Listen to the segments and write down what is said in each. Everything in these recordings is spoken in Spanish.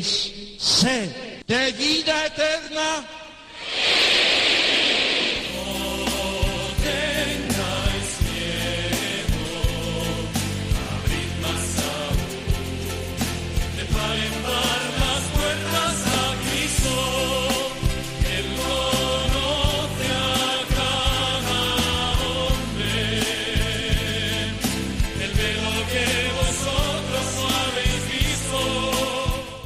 sed de vida eterna.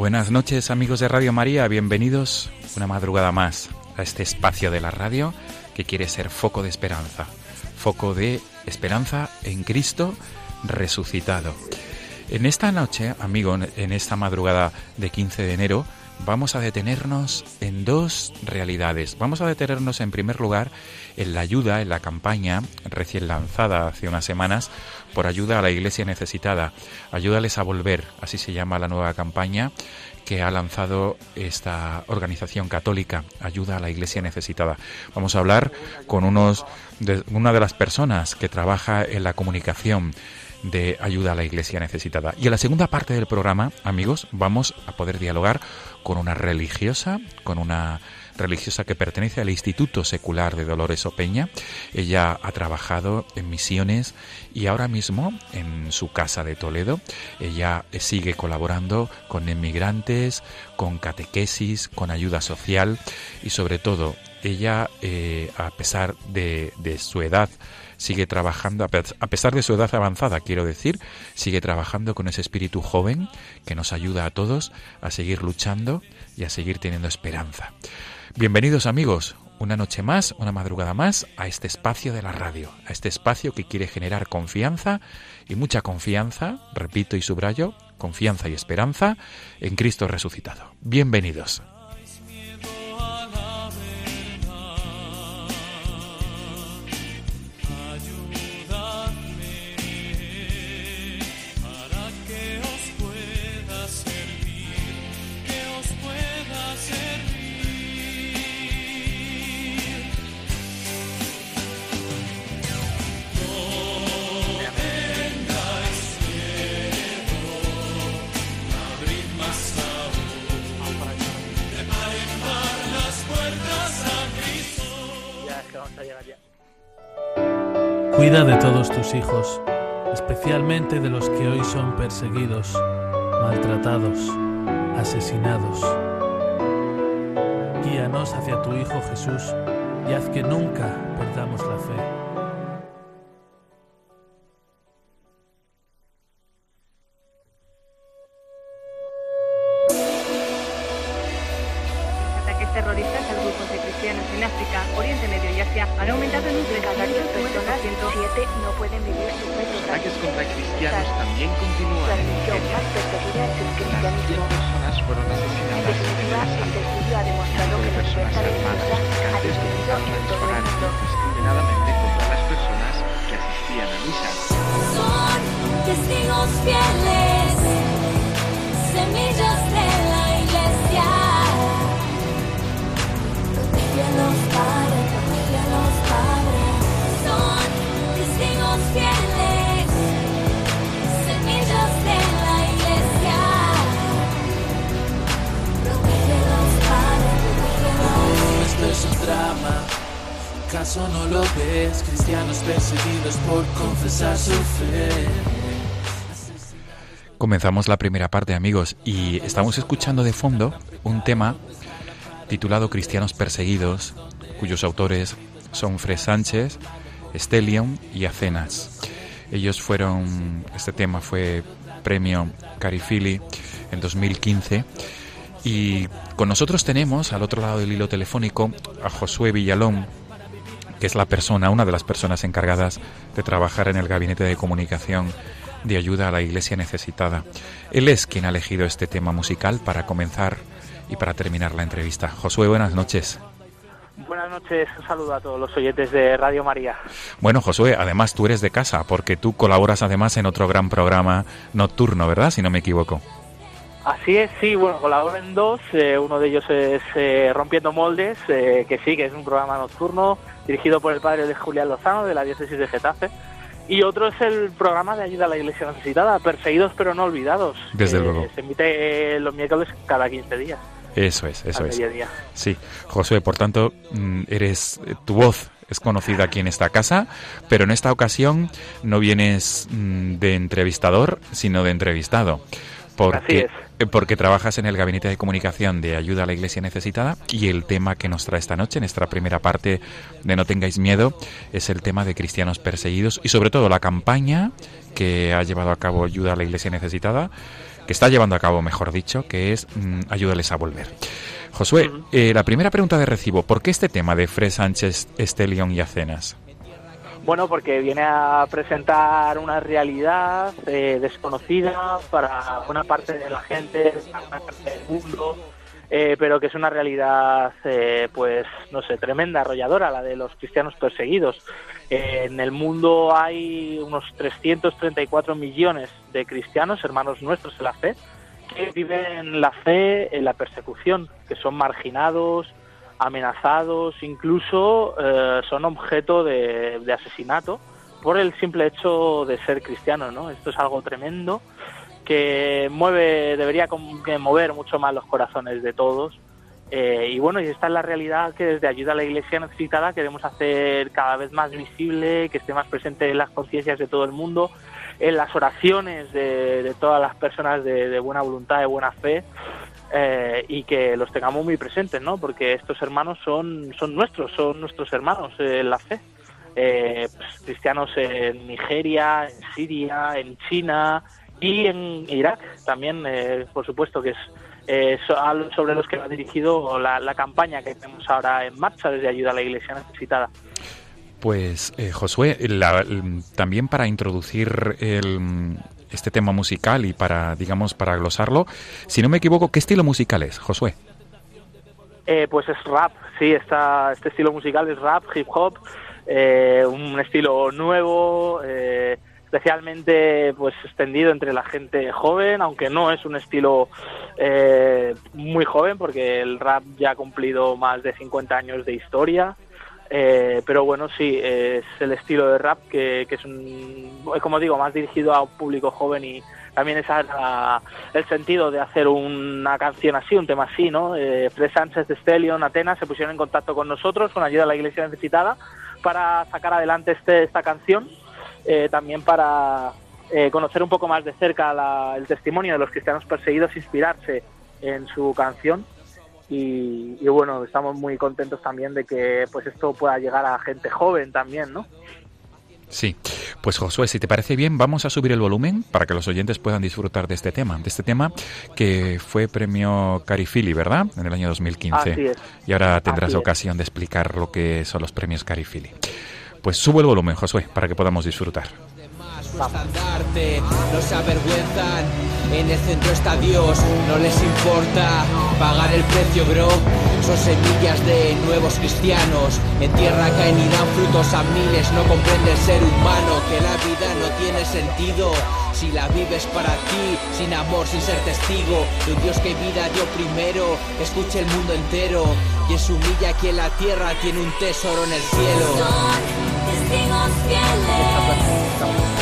Buenas noches amigos de Radio María, bienvenidos una madrugada más a este espacio de la radio que quiere ser foco de esperanza, foco de esperanza en Cristo resucitado. En esta noche, amigo, en esta madrugada de 15 de enero, vamos a detenernos en dos realidades. Vamos a detenernos en primer lugar en la ayuda, en la campaña recién lanzada hace unas semanas por ayuda a la iglesia necesitada. Ayúdales a volver, así se llama la nueva campaña que ha lanzado esta organización católica, Ayuda a la Iglesia Necesitada. Vamos a hablar con unos una de las personas que trabaja en la comunicación de ayuda a la iglesia necesitada. Y en la segunda parte del programa, amigos, vamos a poder dialogar con una religiosa, con una religiosa que pertenece al Instituto Secular de Dolores Opeña. Ella ha trabajado en misiones y ahora mismo en su casa de Toledo ella sigue colaborando con inmigrantes, con catequesis, con ayuda social y sobre todo ella, eh, a pesar de, de su edad, sigue trabajando, a pesar de su edad avanzada, quiero decir, sigue trabajando con ese espíritu joven que nos ayuda a todos a seguir luchando y a seguir teniendo esperanza. Bienvenidos amigos, una noche más, una madrugada más, a este espacio de la radio, a este espacio que quiere generar confianza y mucha confianza, repito y subrayo, confianza y esperanza en Cristo resucitado. Bienvenidos. De todos tus hijos, especialmente de los que hoy son perseguidos, maltratados, asesinados. Guíanos hacia tu Hijo Jesús y haz que nunca perdamos la Comenzamos la primera parte, amigos, y estamos escuchando de fondo un tema titulado Cristianos perseguidos, cuyos autores son Fred Sánchez, Stelion y Acenas. Ellos fueron, este tema fue premio Carifili en 2015 y con nosotros tenemos al otro lado del hilo telefónico a Josué Villalón, que es la persona, una de las personas encargadas de trabajar en el gabinete de comunicación de ayuda a la iglesia necesitada. Él es quien ha elegido este tema musical para comenzar y para terminar la entrevista. Josué, buenas noches. Buenas noches, un saludo a todos los oyentes de Radio María. Bueno, Josué, además tú eres de casa, porque tú colaboras además en otro gran programa nocturno, ¿verdad? Si no me equivoco. Así es, sí, bueno, colaboro en dos. eh, uno de ellos es eh, Rompiendo Moldes, eh, que sí, que es un programa nocturno dirigido por el padre de Julián Lozano de la diócesis de Getafe. Y otro es el programa de ayuda a la iglesia necesitada, Perseguidos pero no olvidados. Desde que luego. Se emite eh, los miércoles cada 15 días. Eso es, eso es. mediodía. Sí, Josué, por tanto, mm, eres tu voz es conocida aquí en esta casa, pero en esta ocasión no vienes mm, de entrevistador, sino de entrevistado. Porque, Así eh, porque trabajas en el gabinete de comunicación de ayuda a la iglesia necesitada y el tema que nos trae esta noche, en esta primera parte de No tengáis miedo, es el tema de cristianos perseguidos y sobre todo la campaña que ha llevado a cabo ayuda a la iglesia necesitada, que está llevando a cabo, mejor dicho, que es mm, ayúdales a volver. Josué, eh, la primera pregunta de recibo, ¿por qué este tema de Fred Sánchez, Estelion y Acenas? Bueno, porque viene a presentar una realidad eh, desconocida para una parte de la gente, para parte del mundo, eh, pero que es una realidad, eh, pues, no sé, tremenda, arrolladora, la de los cristianos perseguidos. Eh, en el mundo hay unos 334 millones de cristianos, hermanos nuestros en la fe, que viven la fe en la persecución, que son marginados, amenazados, incluso eh, son objeto de, asesinato por el simple hecho de ser cristianos, ¿no? Esto es algo tremendo que mueve, debería mover mucho más los corazones de todos. Eh, y bueno, y esta es la realidad que desde Ayuda a la Iglesia Necesitada queremos hacer cada vez más visible, que esté más presente en las conciencias de todo el mundo, en las oraciones de, todas las personas de buena voluntad, de buena fe, eh, y que los tengamos muy presentes, ¿no? Porque estos hermanos son, son nuestros, son nuestros hermanos eh, en la fe. Eh, pues, cristianos en Nigeria, en Siria, en China y en Irak también, eh, por supuesto, que es eh, sobre los que va dirigido la, la campaña que tenemos ahora en marcha desde Ayuda a la Iglesia Necesitada. Pues eh, Josué, la- también para introducir el, este tema musical y para, digamos, para glosarlo, si no me equivoco, ¿qué estilo musical es, Josué? Eh, pues es rap, sí, está, este estilo musical es rap, hip hop, eh, un estilo nuevo, eh, especialmente pues extendido entre la gente joven, aunque no es un estilo eh, muy joven porque el rap ya ha cumplido más de 50 años de historia. Eh, pero bueno, sí, es el estilo de rap que, es, un, como digo, más dirigido a un público joven y también ese era el sentido de hacer una canción así, un tema así, ¿no? Eh, Fred Sánchez de Stelion, Atenas, se pusieron en contacto con nosotros, con ayuda de la Iglesia Necesitada, para sacar adelante este, esta canción, eh, también para eh, conocer un poco más de cerca la- el testimonio de los cristianos perseguidos, inspirarse en su canción y, y bueno, estamos muy contentos también de que pues esto pueda llegar a gente joven también, ¿no? Sí, pues Josué, si te parece bien, vamos a subir el volumen para que los oyentes puedan disfrutar de este tema, de este tema que fue premio Carifili, ¿verdad? En el año 2015. Así es. Y ahora tendrás Así es. ocasión de explicar lo que son los premios Carifili. Pues subo el volumen, Josué, para que podamos disfrutar. Estandarte, no se avergüenzan. En el centro está Dios, no les importa pagar el precio, bro. Son semillas de nuevos cristianos. En tierra caen y dan frutos a miles. No comprende el ser humano que la vida no tiene sentido. Si la vives para ti, sin amor, sin ser testigo de un Dios que vida dio primero, escuche el mundo entero. Y es humilla que en la tierra tiene un tesoro en el cielo. Testigos fieles,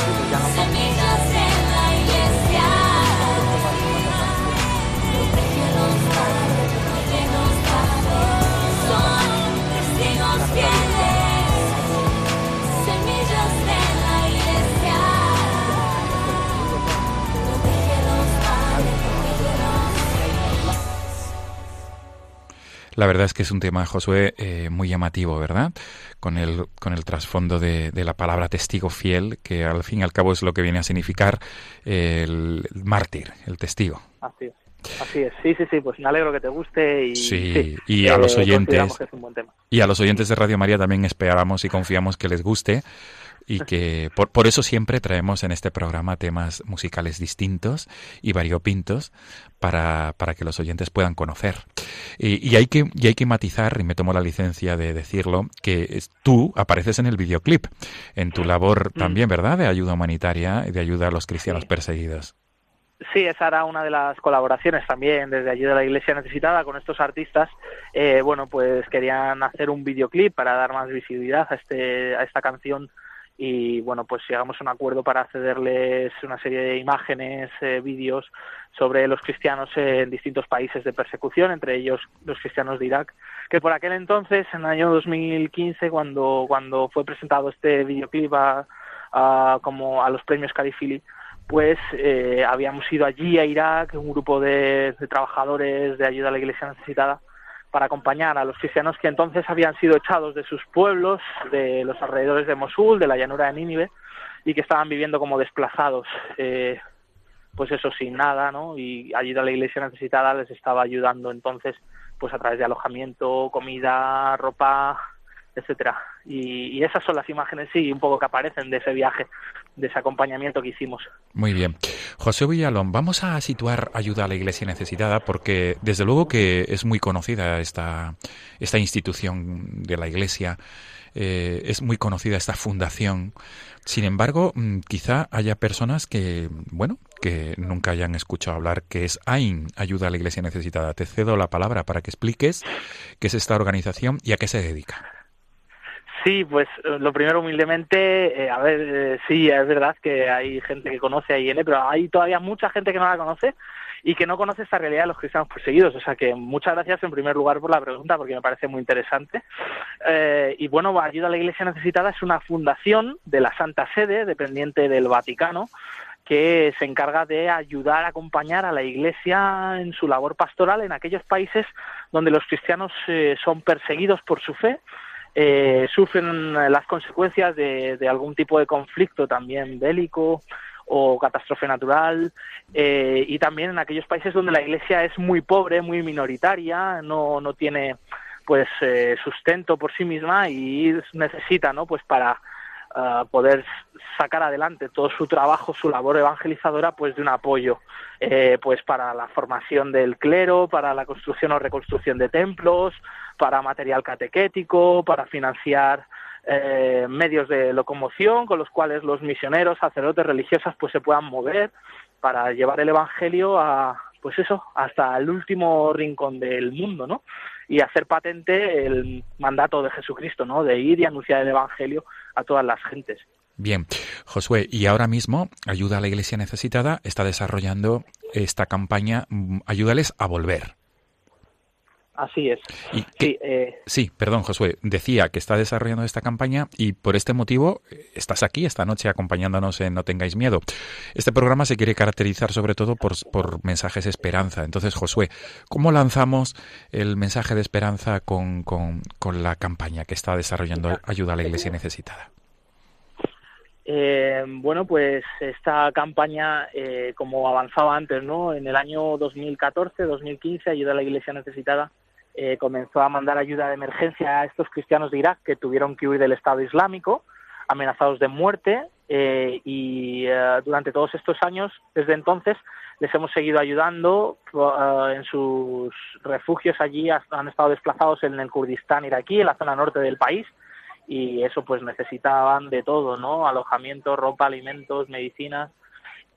La verdad es que es un tema, Josué, eh, muy llamativo, ¿verdad? Con el, con el trasfondo de, de, la palabra testigo fiel, que al fin y al cabo es lo que viene a significar el, el mártir, el testigo. Así es. Así es, sí, sí, sí, pues me alegro que te guste y, sí, sí, y a eh, los oyentes y a los oyentes de Radio María también esperamos y confiamos que les guste y que por, por, eso siempre traemos en este programa temas musicales distintos y variopintos para, para que los oyentes puedan conocer. Y, y, hay que, y hay que matizar, y me tomo la licencia de decirlo, que es, tú apareces en el videoclip, en tu labor Mm. también, ¿verdad?, de ayuda humanitaria y de ayuda a los cristianos perseguidos. Sí, esa era una de las colaboraciones también desde Ayuda a la Iglesia Necesitada con estos artistas. Eh, bueno, pues querían hacer un videoclip para dar más visibilidad a, este, a esta canción y bueno, pues llegamos a un acuerdo para cederles una serie de imágenes, eh, vídeos sobre los cristianos en distintos países de persecución, entre ellos los cristianos de Irak, que por aquel entonces, en el año 2015, cuando, cuando fue presentado este videoclip a, como a los premios Carifili, pues eh, habíamos ido allí a Irak, un grupo de, trabajadores de ayuda a la iglesia necesitada, para acompañar a los cristianos que entonces habían sido echados de sus pueblos, de los alrededores de Mosul, de la llanura de Nínive, y que estaban viviendo como desplazados, eh, pues eso, sin nada, ¿no? Y ayuda a la iglesia necesitada les estaba ayudando entonces, pues a través de alojamiento, comida, ropa, etcétera y, y, esas son las imágenes sí un poco que aparecen de ese viaje de ese acompañamiento que hicimos. Muy bien. José Villalón vamos a situar ayuda a la Iglesia necesitada porque desde luego que es muy conocida esta esta institución de la Iglesia eh, es muy conocida esta fundación. Sin embargo mm, quizá haya personas que bueno que nunca hayan escuchado hablar que es AIN ayuda a la Iglesia necesitada. Te cedo la palabra para que expliques qué es esta organización y a qué se dedica Sí, pues lo primero humildemente, eh, a ver, eh, sí, es verdad que hay gente que conoce a IN, pero hay todavía mucha gente que no la conoce y que no conoce esta realidad de los cristianos perseguidos. O sea que muchas gracias en primer lugar por la pregunta porque me parece muy interesante. Eh, y bueno, Ayuda a la Iglesia Necesitada es una fundación de la Santa Sede, dependiente del Vaticano, que se encarga de ayudar a acompañar a la Iglesia en su labor pastoral en aquellos países donde los cristianos eh, son perseguidos por su fe eh, sufren las consecuencias de, algún tipo de conflicto también bélico o catástrofe natural eh, y también en aquellos países donde la iglesia es muy pobre, muy minoritaria, no, no tiene pues eh, sustento por sí misma y necesita, ¿no? Pues para uh, poder sacar adelante todo su trabajo, su labor evangelizadora, pues de un apoyo, eh, pues para la formación del clero, para la construcción o reconstrucción de templos, para material catequético, para financiar eh, medios de locomoción con los cuales los misioneros, sacerdotes, religiosas, pues se puedan mover para llevar el evangelio a, pues eso, hasta el último rincón del mundo, ¿no? Y hacer patente el mandato de Jesucristo, ¿no? De ir y anunciar el evangelio a todas las gentes. Bien, Josué, y ahora mismo Ayuda a la Iglesia Necesitada está desarrollando esta campaña Ayúdales a volver. Así es. ¿Y sí, eh... sí, perdón, Josué. Decía que está desarrollando esta campaña y por este motivo estás aquí esta noche acompañándonos en No tengáis miedo. Este programa se quiere caracterizar sobre todo por, por mensajes de esperanza. Entonces, Josué, ¿cómo lanzamos el mensaje de esperanza con, con, con la campaña que está desarrollando Ayuda a la Iglesia Necesitada? Eh, bueno, pues esta campaña, eh, como avanzaba antes, ¿no? En el año 2014-2015, Ayuda a la Iglesia Necesitada eh, comenzó a mandar ayuda de emergencia a estos cristianos de Irak que tuvieron que huir del Estado Islámico, amenazados de muerte, eh, y eh, durante todos estos años, desde entonces, les hemos seguido ayudando uh, en sus refugios allí, han estado desplazados en el Kurdistán iraquí, en la zona norte del país, y eso pues necesitaban de todo, ¿no? Alojamiento, ropa, alimentos, medicinas.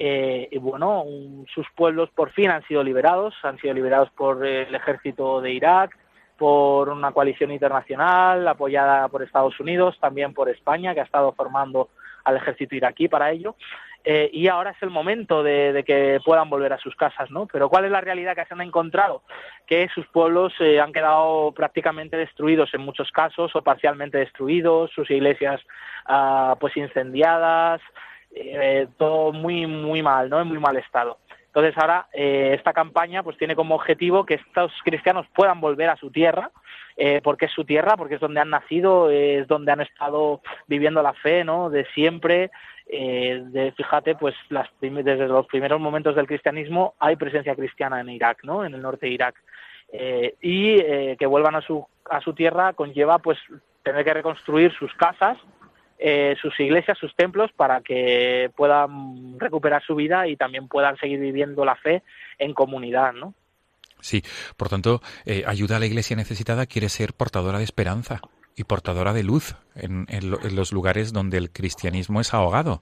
Eh, y bueno, un, sus pueblos por fin han sido liberados, han sido liberados por el ejército de Irak, por una coalición internacional apoyada por Estados Unidos, también por España, que ha estado formando al ejército iraquí para ello. Eh, y ahora es el momento de, que puedan volver a sus casas, ¿no? Pero ¿cuál es la realidad que se han encontrado? Que sus pueblos eh, han quedado prácticamente destruidos en muchos casos o parcialmente destruidos, sus iglesias uh, pues incendiadas, eh, todo muy muy mal, ¿no? En muy mal estado. Entonces ahora eh, esta campaña pues tiene como objetivo que estos cristianos puedan volver a su tierra, eh, porque es su tierra, porque es donde han nacido, es donde han estado viviendo la fe, ¿no? De siempre. Eh, de, fíjate, pues las, desde los primeros momentos del cristianismo hay presencia cristiana en Irak, ¿no? En el norte de Irak. Eh, y eh, que vuelvan a su, a su tierra conlleva pues tener que reconstruir sus casas, eh, sus iglesias, sus templos, para que puedan recuperar su vida y también puedan seguir viviendo la fe en comunidad, ¿no? Sí, por tanto, eh, ayuda a la iglesia necesitada quiere ser portadora de esperanza y portadora de luz en, en lo- en los lugares donde el cristianismo es ahogado.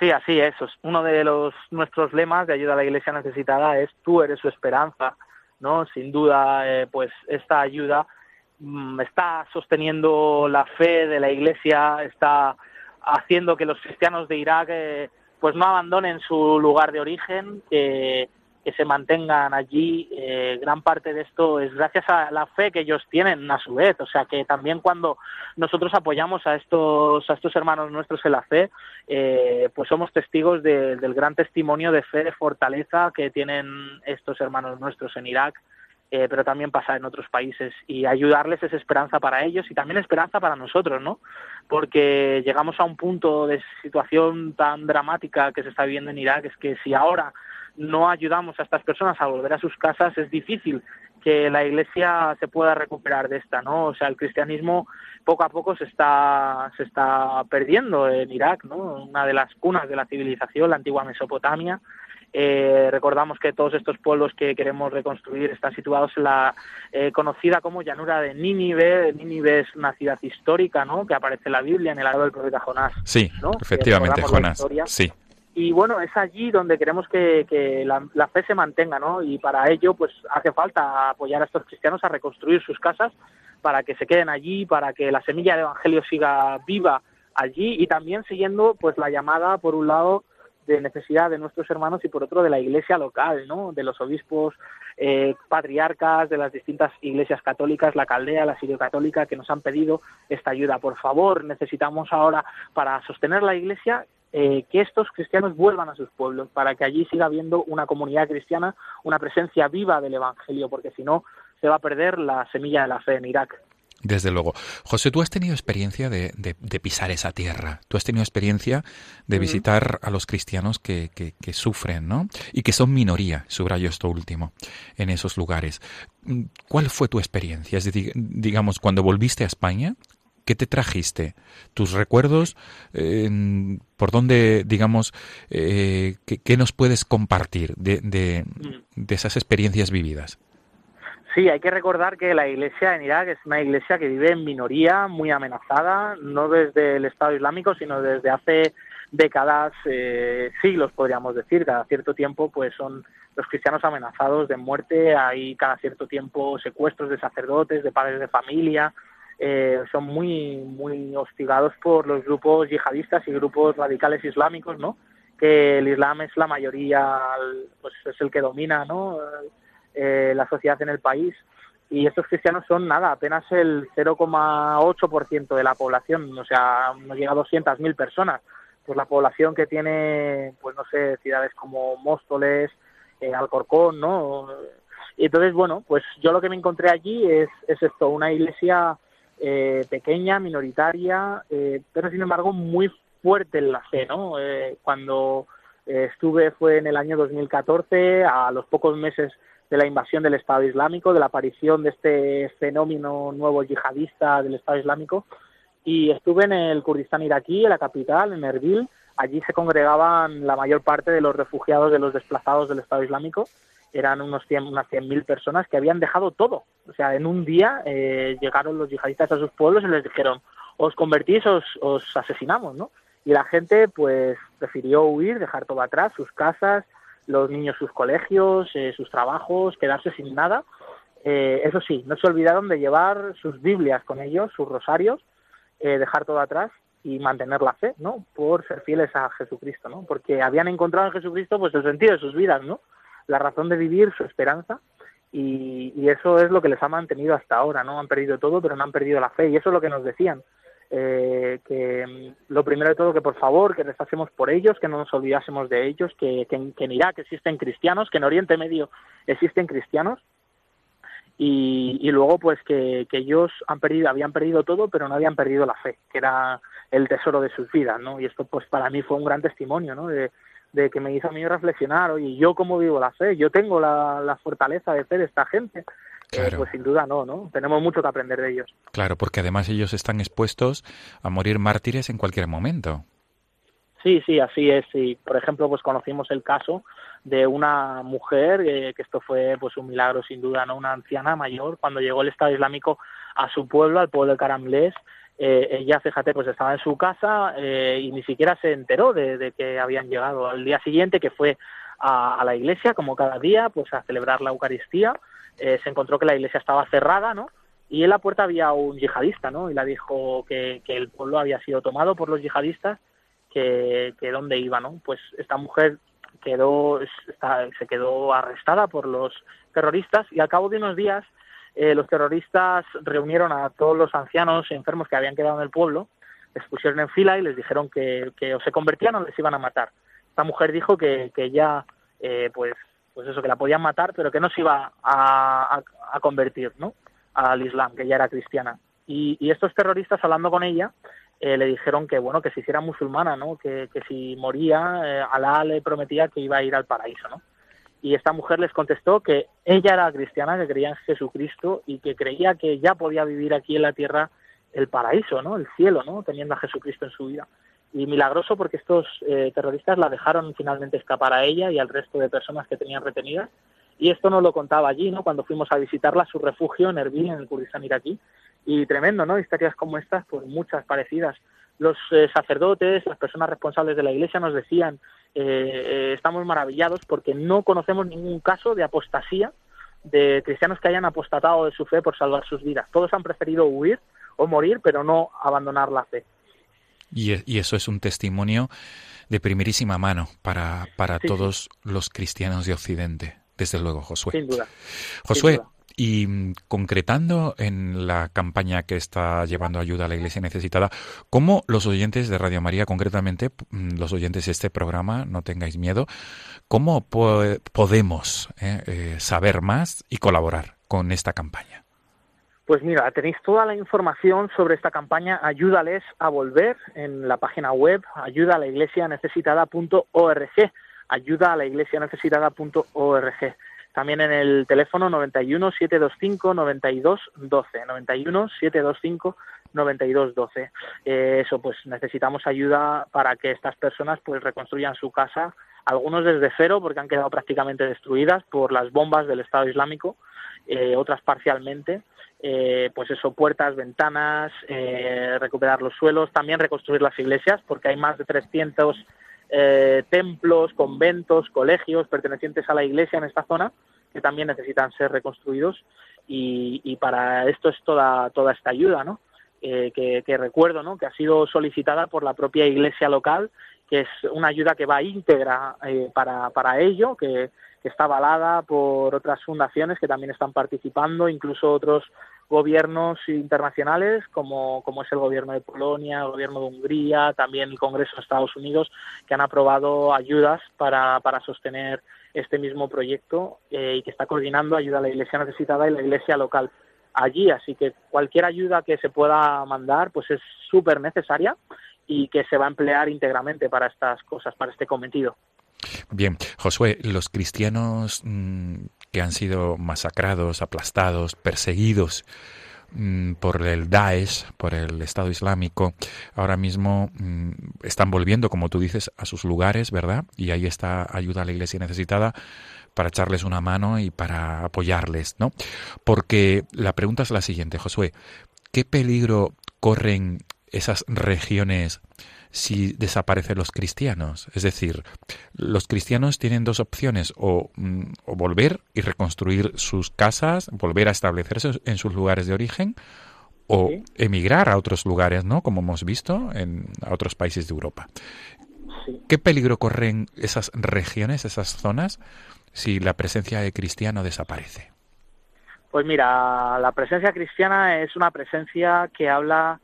Sí, así es. Uno de los nuestros lemas de ayuda a la iglesia necesitada es tú eres su esperanza, ¿no? Sin duda, eh, pues esta ayuda está sosteniendo la fe de la iglesia, está haciendo que los cristianos de Irak eh, pues no abandonen su lugar de origen, que, que se mantengan allí. Eh, gran parte de esto es gracias a la fe que ellos tienen a su vez. O sea que también cuando nosotros apoyamos a estos, a estos hermanos nuestros en la fe, eh, pues somos testigos de- del gran testimonio de fe, de fortaleza que tienen estos hermanos nuestros en Irak. Eh, pero también pasa en otros países y ayudarles es esperanza para ellos y también esperanza para nosotros, ¿no? Porque llegamos a un punto de situación tan dramática que se está viviendo en Irak, es que si ahora no ayudamos a estas personas a volver a sus casas, es difícil que la Iglesia se pueda recuperar de esta, ¿no? O sea, el cristianismo poco a poco se está se está perdiendo en Irak, ¿no? Una de las cunas de la civilización, la antigua Mesopotamia. Eh, recordamos que todos estos pueblos que queremos reconstruir están situados en la eh, conocida como llanura de Nínive. Nínive es una ciudad histórica, ¿no? Que aparece en la Biblia en el libro del profeta Jonás. Sí, efectivamente, Jonás. Sí. Y bueno, es allí donde queremos que, que la, la fe se mantenga, ¿no? Y para ello, pues hace falta apoyar a estos cristianos a reconstruir sus casas para que se queden allí, para que la semilla del Evangelio siga viva allí y también siguiendo, pues la llamada, por un lado, de necesidad de nuestros hermanos y por otro de la iglesia local, ¿no? De los obispos, eh, patriarcas de las distintas iglesias católicas, la caldea, la sirio-católica, que nos han pedido esta ayuda. Por favor, necesitamos ahora, para sostener la iglesia, eh, que estos cristianos vuelvan a sus pueblos, para que allí siga habiendo una comunidad cristiana, una presencia viva del Evangelio, porque si no, se va a perder la semilla de la fe en Irak. Desde luego. José, tú has tenido experiencia de, de- de pisar esa tierra. Tú has tenido experiencia de Ujú. visitar a los cristianos que, que- que sufren, ¿no? Y que son minoría, subrayo esto último, en esos lugares. Mm, ¿Cuál fue tu experiencia? Es decir, digamos, cuando volviste a España, ¿qué te trajiste? ¿Tus recuerdos? Eh, ¿Por dónde, digamos, eh, qué, qué nos puedes compartir de, de- de esas experiencias vividas? Sí, hay que recordar que la iglesia en Irak es una iglesia que vive en minoría, muy amenazada, no desde el Estado Islámico, sino desde hace décadas, eh, siglos podríamos decir. Cada cierto tiempo, pues son los cristianos amenazados de muerte. Hay cada cierto tiempo secuestros de sacerdotes, de padres de familia. eh, son muy muy hostigados por los grupos yihadistas y grupos radicales islámicos, ¿no? Que el Islam es la mayoría, pues es el que domina, ¿no? Eh, la sociedad en el país y estos cristianos son nada, apenas el 0,8% de la población, o sea, no llega a 200.000 personas. Pues la población que tiene, pues no sé, ciudades como Móstoles, eh, Alcorcón, ¿no? Y entonces, bueno, pues yo lo que me encontré allí es, es esto, una iglesia eh, pequeña, minoritaria, eh, pero sin embargo muy fuerte en la fe, ¿no? Eh, cuando eh, estuve fue en el año 2014, a los pocos meses de la invasión del Estado Islámico, de la aparición de este fenómeno nuevo yihadista del Estado Islámico, y estuve en el Kurdistán iraquí, en la capital, en Erbil. Allí se congregaban la mayor parte de los refugiados de los desplazados del Estado Islámico. Eran unos 100, unas 100.000 personas que habían dejado todo. O sea, en un día eh, llegaron los yihadistas a sus pueblos y les dijeron, os convertís, os, os asesinamos, ¿no? Y la gente, pues, prefirió huir, dejar todo atrás, sus casas, los niños sus colegios, eh, sus trabajos, quedarse sin nada. Eh, eso sí, no se olvidaron de llevar sus Biblias con ellos, sus rosarios, eh, dejar todo atrás y mantener la fe, ¿no? Por ser fieles a Jesucristo, ¿no? Porque habían encontrado en Jesucristo, pues, el sentido de sus vidas, ¿no? La razón de vivir, su esperanza, y, y eso es lo que les ha mantenido hasta ahora, ¿no? Han perdido todo, pero no han perdido la fe, y eso es lo que nos decían. Eh, que mm, lo primero de todo que por favor que rezásemos por ellos, que no nos olvidásemos de ellos, que, que, en- Irak existen cristianos, que en Oriente Medio existen cristianos y, y luego pues que, que ellos han perdido, habían perdido todo, pero no habían perdido la fe, que era el tesoro de sus vidas, ¿no? Y esto pues para mí fue un gran testimonio, ¿no? De, de que me hizo a mí reflexionar, oye, ¿yo cómo vivo la fe? ¿Yo tengo la, la fortaleza de fe de esta gente? Eh, Claro. pues sin duda no, ¿no? Tenemos mucho que aprender de ellos. Claro, porque además ellos están expuestos a morir mártires en cualquier momento. Sí, sí, así es. Y, por ejemplo, pues conocimos el caso de una mujer, eh, que esto fue pues un milagro sin duda, ¿no? Una anciana mayor, cuando llegó el Estado Islámico a su pueblo, al pueblo de Caramlés, eh, ella, fíjate, pues estaba en su casa eh, y ni siquiera se enteró de, de que habían llegado. Al día siguiente, que fue a, a la iglesia, como cada día, pues a celebrar la Eucaristía, eh, se encontró que la iglesia estaba cerrada, ¿no? Y en la puerta había un yihadista, ¿no? Y la dijo que, el pueblo había sido tomado por los yihadistas que, que dónde iba, ¿no? Pues esta mujer quedó, se quedó arrestada por los terroristas y al cabo de unos días eh, los terroristas reunieron a todos los ancianos y enfermos que habían quedado en el pueblo, les pusieron en fila y les dijeron que, que o se convertían o les iban a matar. Esta mujer dijo que, que ella, eh, pues, pues eso, que la podían matar, pero que no se iba a, convertir, ¿no? Al Islam, que ella era cristiana. Y, estos terroristas, hablando con ella, eh, le dijeron que bueno que se hiciera musulmana no que, que si moría eh, Alá le prometía que iba a ir al paraíso no y esta mujer les contestó que ella era cristiana que creía en Jesucristo y que creía que ya podía vivir aquí en la tierra el paraíso no el cielo no teniendo a Jesucristo en su vida y milagroso porque estos eh, terroristas la dejaron finalmente escapar a ella y al resto de personas que tenían retenidas y esto nos lo contaba allí no cuando fuimos a visitarla su refugio en Erbil en el Kurdistán iraquí y tremendo, ¿no? Historias como estas, pues muchas parecidas. Los eh, sacerdotes, las personas responsables de la Iglesia nos decían, eh, eh, estamos maravillados porque no conocemos ningún caso de apostasía de cristianos que hayan apostatado de su fe por salvar sus vidas. Todos han preferido huir o morir, pero no abandonar la fe. Y, e- y eso es un testimonio de primerísima mano para, para Sí, sí. todos los cristianos de Occidente, desde luego, Josué. Sin duda. Josué, duda. y mm, concretando en la campaña que está llevando ayuda a la Iglesia necesitada, ¿cómo los oyentes de Radio María, concretamente mm, los oyentes de este programa, no tengáis miedo, cómo po- podemos eh, eh, saber más y colaborar con esta campaña? Pues mira, tenéis toda la información sobre esta campaña Ayúdales a volver en la página web ayuda a la iglesia necesitada.org, ayuda a la iglesia necesitada.org. También en el teléfono 91 725 92 12, 91 725 92 12. Eh, eso, pues necesitamos ayuda para que estas personas pues reconstruyan su casa, algunos desde cero porque han quedado prácticamente destruidas por las bombas del Estado Islámico, eh, otras parcialmente eh, pues eso, puertas, ventanas, eh, recuperar los suelos, también reconstruir las iglesias, porque hay más de 300 eh, templos, conventos, colegios pertenecientes a la iglesia en esta zona que también necesitan ser reconstruidos y, para esto es toda, toda esta ayuda, ¿no? Que, que recuerdo, ¿no? Que ha sido solicitada por la propia iglesia local, que es una ayuda que va íntegra eh, para, para ello, que, está avalada por otras fundaciones que también están participando, incluso otros gobiernos internacionales como, como es el gobierno de Polonia, el gobierno de Hungría, también el Congreso de Estados Unidos, que han aprobado ayudas para, para sostener este mismo proyecto eh, y que está coordinando ayuda a la Iglesia necesitada y la Iglesia local allí. Así que cualquier ayuda que se pueda mandar pues es súper necesaria y que se va a emplear íntegramente para estas cosas, para este cometido. Bien, Josué, los cristianos mm, que han sido masacrados, aplastados, perseguidos mm, por el Daesh, por el Estado Islámico, ahora mismo mm, están volviendo, como tú dices, a sus lugares, ¿verdad? Y ahí está ayuda a la Iglesia necesitada para echarles una mano y para apoyarles, ¿no? Porque la pregunta es la siguiente, Josué, ¿qué peligro corren esas regiones si desaparecen los cristianos. Es decir, los cristianos tienen dos opciones, o, mm, o, volver y reconstruir sus casas, volver a establecerse en sus lugares de origen, o sí. emigrar a otros lugares, ¿no? Como hemos visto, en a otros países de Europa. Sí. ¿Qué peligro corren esas regiones, esas zonas, si la presencia de cristiano desaparece? Pues mira, la presencia cristiana es una presencia que habla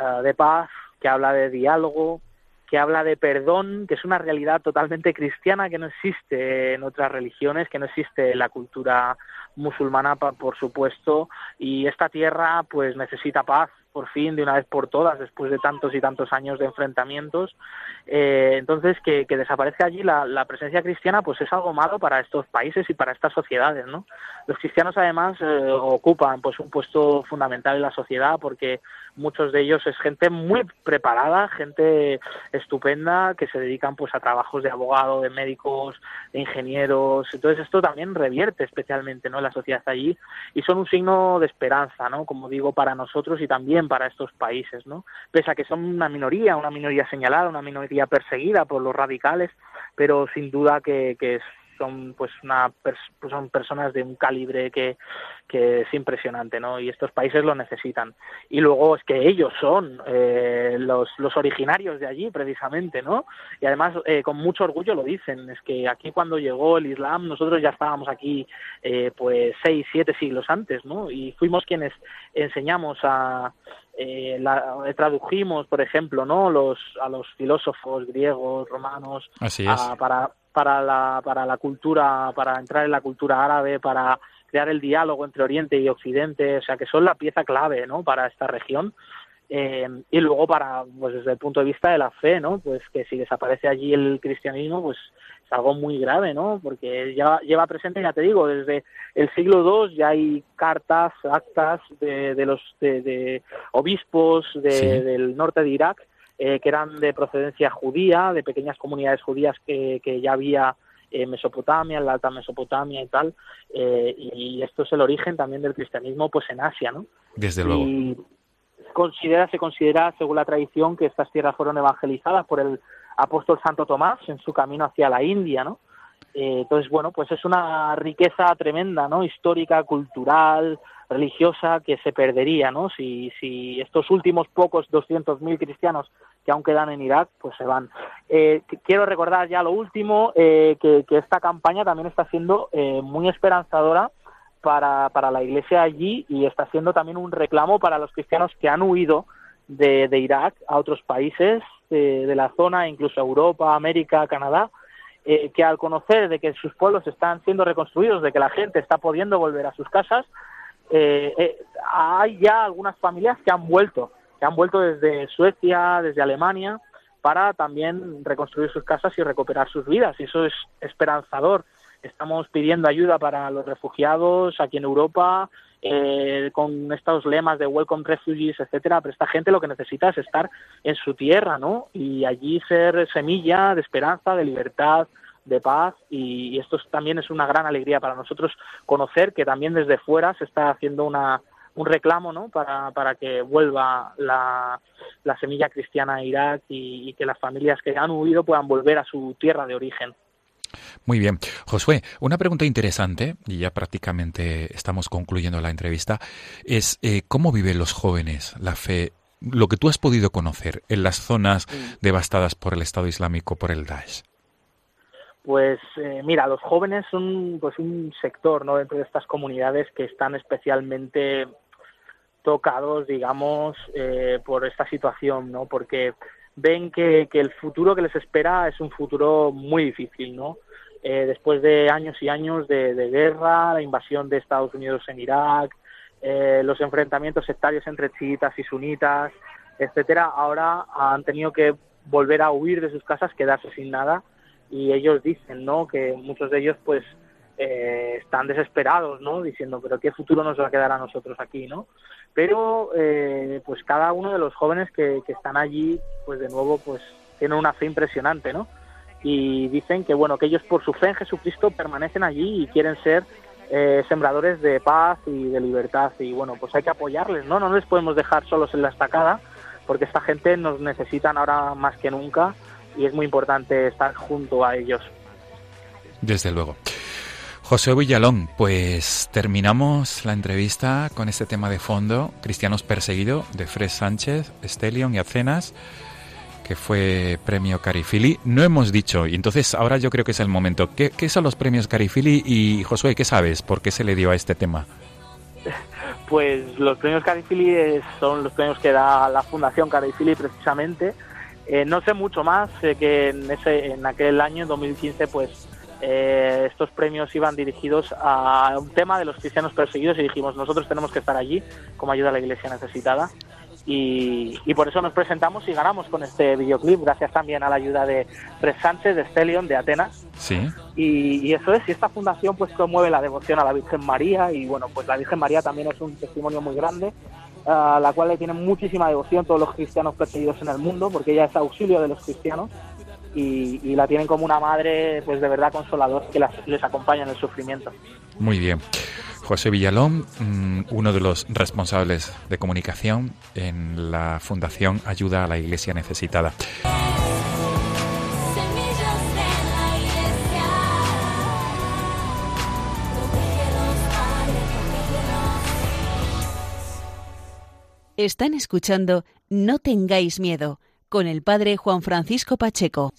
eh, de paz, que habla de diálogo, que habla de perdón, que es una realidad totalmente cristiana que no existe en otras religiones, que no existe en la cultura musulmana, por supuesto, y esta tierra pues necesita paz por fin, de una vez por todas, después de tantos y tantos años de enfrentamientos. Eh, entonces, que, que desaparezca allí la, la presencia cristiana, pues es algo malo para estos países y para estas sociedades, ¿no? Los cristianos, además, eh, ocupan pues un puesto fundamental en la sociedad porque muchos de ellos es gente muy preparada, gente estupenda que se dedican pues a trabajos de abogado, de médicos, de ingenieros. Entonces esto también revierte especialmente, ¿no? la sociedad allí y son un signo de esperanza, ¿no? Como digo, para nosotros y también para estos países, ¿no? Pese a que son una minoría, una minoría señalada, una minoría perseguida por los radicales, pero sin duda que, que es son pues una pues son personas de un calibre que, que es impresionante no y estos países lo necesitan. Y luego es que ellos son eh, los los originarios de allí precisamente no y además eh, con mucho orgullo lo dicen. Es que aquí cuando llegó el Islam nosotros ya estábamos aquí eh, pues seis siete siglos antes no y fuimos quienes enseñamos a eh, la, tradujimos por ejemplo no los a los filósofos griegos romanos Así a- es. para para la para la cultura para entrar en la cultura árabe para crear el diálogo entre Oriente y Occidente. O sea que son la pieza clave no para esta región. Eh, y luego para pues desde el punto de vista de la fe no pues que si desaparece allí el cristianismo pues es algo muy grave no porque ya lleva presente ya te digo desde el siglo II ya hay cartas actas de, de los de, de obispos de- Sí. del norte de Irak eh, que eran de procedencia judía, de pequeñas comunidades judías que, que ya había en Mesopotamia, en la Alta Mesopotamia y tal, eh, y esto es el origen también del cristianismo pues en Asia, ¿no? Desde luego. Y considera, se considera, según la tradición, que estas tierras fueron evangelizadas por el apóstol Santo Tomás en su camino hacia la India, ¿no? Eh, entonces, bueno, pues es una riqueza tremenda, ¿no? Histórica, cultural, religiosa, que se perdería, ¿no? Si, si estos últimos pocos 200.000 cristianos que aún quedan en Irak, pues se van. Eh, qu- quiero recordar ya lo último, eh, que, esta campaña también está siendo eh, muy esperanzadora para, para la iglesia allí y está siendo también un reclamo para los cristianos que han huido de, de Irak a otros países de, de la zona, incluso Europa, América, Canadá, eh, que al conocer de que sus pueblos están siendo reconstruidos, de que la gente está pudiendo volver a sus casas, eh, eh, hay ya algunas familias que han vuelto, que han vuelto desde Suecia, desde Alemania, para también reconstruir sus casas y recuperar sus vidas. Y eso es esperanzador. Estamos pidiendo ayuda para los refugiados aquí en Europa, eh, con estos lemas de Welcome Refugees, etcétera, pero esta gente lo que necesita es estar en su tierra, ¿no? Y allí ser semilla de esperanza, de libertad, de paz y, esto es- también es una gran alegría para nosotros conocer que también desde fuera se está haciendo una un reclamo ¿no? para, para que vuelva la, la semilla cristiana a Irak y que las familias que han huido puedan volver a su tierra de origen. Muy bien. Josué, una pregunta interesante, y ya prácticamente estamos concluyendo la entrevista, es eh, cómo viven los jóvenes la fe, lo que tú has podido conocer en las zonas devastadas por el Estado Islámico, por el Daesh. Pues eh, mira, los jóvenes son pues un sector no dentro de estas comunidades que están especialmente tocados, digamos, eh, por esta situación, ¿no? Porque ven que, que el futuro que les espera es un futuro muy difícil, ¿no? Eh, después de años y años de, guerra, la invasión de Estados Unidos en Irak, eh, los enfrentamientos sectarios entre chiitas y sunitas, etcétera, ahora han tenido que volver a huir de sus casas, quedarse sin nada, y ellos dicen, ¿no? Que muchos de ellos, pues, eh, están desesperados, ¿no? Diciendo, pero qué futuro nos va a quedar a nosotros aquí, ¿no? Pero, eh, pues, cada uno de los jóvenes que, que están allí, pues, de nuevo, pues, tienen una fe impresionante, ¿no? Y dicen que, bueno, que ellos por su fe en Jesucristo permanecen allí y quieren ser eh, sembradores de paz y de libertad. Y, bueno, pues hay que apoyarles, ¿no? No les podemos dejar solos en la estacada, porque esta gente nos necesitan ahora más que nunca y es muy importante estar junto a ellos. Desde luego. José Villalón, pues terminamos la entrevista con este tema de fondo, Cristianos Perseguidos, de Fred Sánchez, Estelion y Acenas, que fue premio Carifili. No hemos dicho, y entonces ahora yo creo que es el momento. ¿Qué, qué son los premios Carifili? Y Josué, ¿qué sabes? ¿Por qué se le dio a este tema? Pues los premios Carifili eh, son los premios que da la Fundación Carifili precisamente. Eh, no sé mucho más, sé que en, ese, en aquel año, en 2015, pues eh, estos premios iban dirigidos a un tema de los cristianos perseguidos y dijimos, nosotros tenemos que estar allí como ayuda a la iglesia necesitada. Y, y por eso nos presentamos y ganamos con este videoclip, gracias también a la ayuda de Fred Sánchez, de Stelion, de Atenas. Sí. Y, y eso es, y esta fundación pues promueve la devoción a la Virgen María y bueno, pues la Virgen María también es un testimonio muy grande, a la cual le tienen muchísima devoción todos los cristianos perseguidos en el mundo, porque ella es auxilio de los cristianos y, y la tienen como una madre pues de verdad consoladora que las- les acompaña en el sufrimiento. Muy bien. José Villalón, mm, uno de los responsables de comunicación en la Fundación Ayuda a la Iglesia Necesitada. Están escuchando No tengáis miedo con el padre Juan Francisco Pacheco.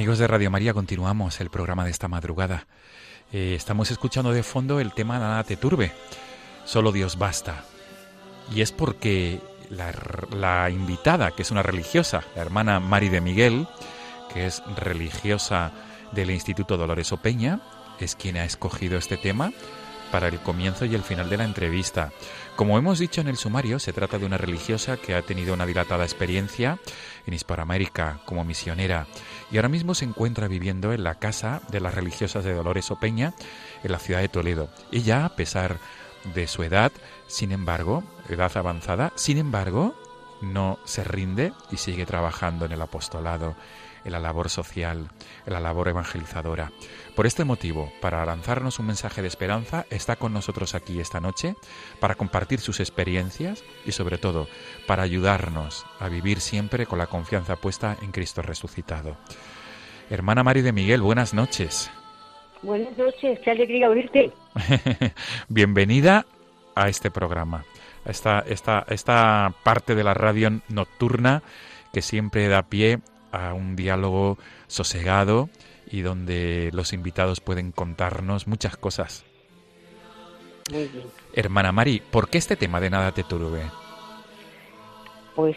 Amigos de Radio María, continuamos el programa de esta madrugada. Eh, estamos escuchando de fondo el tema Nada te turbe, solo Dios basta. Y es porque la, la invitada, que es una religiosa, la hermana Mari de Miguel, que es religiosa del Instituto Dolores Opeña, es quien ha escogido este tema para el comienzo y el final de la entrevista. Como hemos dicho en el sumario, se trata de una religiosa que ha tenido una dilatada experiencia en Hispanoamérica como misionera y ahora mismo se encuentra viviendo en la casa de las religiosas de Dolores Opeña en la ciudad de Toledo. Ella, a pesar de su edad, sin embargo, edad avanzada, sin embargo, no se rinde y sigue trabajando en el apostolado, en la labor social, en la labor evangelizadora. Por este motivo, para lanzarnos un mensaje de esperanza, está con nosotros aquí esta noche para compartir sus experiencias y sobre todo para ayudarnos a vivir siempre con la confianza puesta en Cristo resucitado. Hermana Mari de Miguel, buenas noches. Buenas noches, qué alegría oírte. Bienvenida a este programa, a esta, esta, esta parte de la radio nocturna que siempre da pie a un diálogo sosegado y donde los invitados pueden contarnos muchas cosas. Muy bien. Hermana Mari, ¿por qué este tema de nada te turbe? Pues